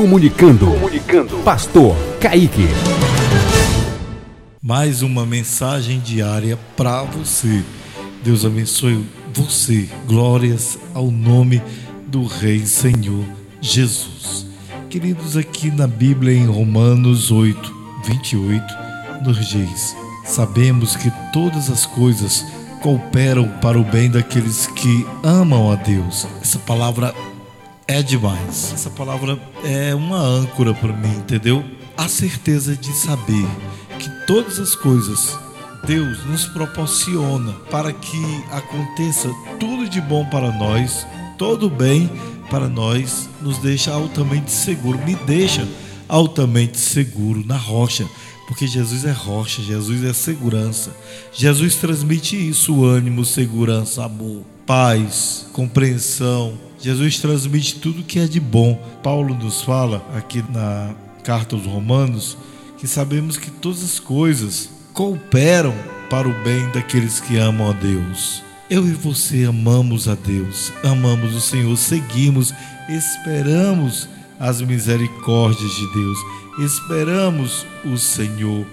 Comunicando. Comunicando. Pastor Kaique. Mais uma mensagem diária para você. Deus abençoe você. Glórias ao nome do Rei Senhor Jesus. Queridos, aqui na Bíblia, em Romanos 8, 28, nos diz: Sabemos que todas as coisas cooperam para o bem daqueles que amam a Deus. Essa palavra é demais. Essa palavra é uma âncora para mim, entendeu? A certeza de saber que todas as coisas Deus nos proporciona para que aconteça tudo de bom para nós, todo bem para nós, nos deixa altamente seguro, me deixa altamente seguro na rocha porque Jesus é rocha, Jesus é segurança. Jesus transmite isso: ânimo, segurança, amor, paz, compreensão. Jesus transmite tudo que é de bom. Paulo nos fala aqui na carta aos Romanos que sabemos que todas as coisas cooperam para o bem daqueles que amam a Deus. Eu e você amamos a Deus, amamos o Senhor, seguimos, esperamos as misericórdias de Deus esperamos o Senhor,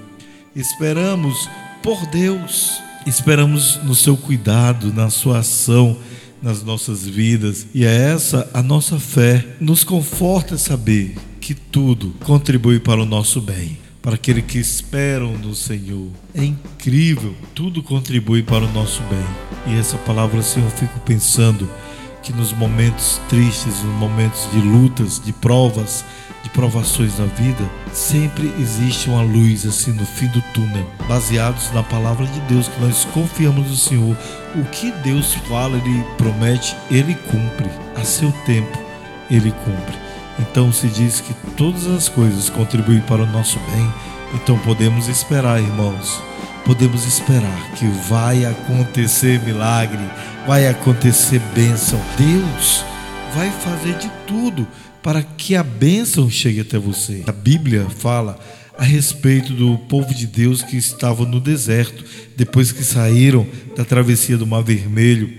esperamos por Deus, esperamos no seu cuidado, na sua ação nas nossas vidas, e é essa a nossa fé. Nos conforta saber que tudo contribui para o nosso bem, para aqueles que esperam no Senhor. É incrível, tudo contribui para o nosso bem. E essa palavra, assim, eu fico pensando que nos momentos tristes, nos momentos de lutas, de provas, de provações da vida, sempre existe uma luz assim no fim do túnel, baseados na palavra de Deus, que nós confiamos no Senhor. O que Deus fala, Ele promete, Ele cumpre. A seu tempo, Ele cumpre. Então se diz que todas as coisas contribuem para o nosso bem. Então podemos esperar, irmãos. Podemos esperar que vai acontecer milagre, vai acontecer bênção. Deus vai fazer de tudo para que a bênção chegue até você. A Bíblia fala a respeito do povo de Deus que estava no deserto, depois que saíram da travessia do Mar Vermelho.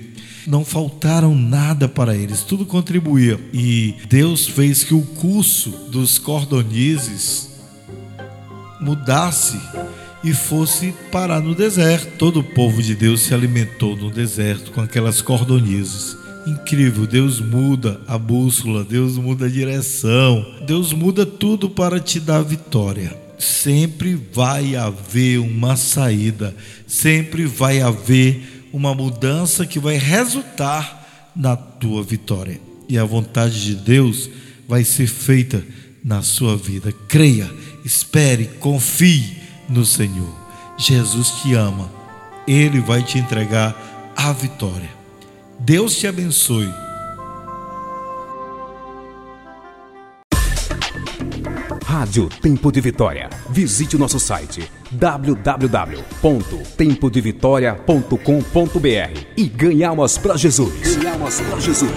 Não faltaram nada para eles, tudo contribuía. E Deus fez que o curso dos cordonizes mudasse e fosse parar no deserto. Todo o povo de Deus se alimentou no deserto com aquelas cordonizes. Incrível, Deus muda a bússola, Deus muda a direção, Deus muda tudo para te dar vitória. Sempre vai haver uma saída, sempre vai haver uma mudança que vai resultar na tua vitória. E a vontade de Deus vai ser feita na sua vida. Creia, espere, confie no Senhor. Jesus te ama, Ele vai te entregar a vitória. Deus te abençoe. Rádio Tempo de Vitória. Visite o nosso site www.tempodevitória.com.br e ganhe almas para Jesus. Ganhe almas para Jesus.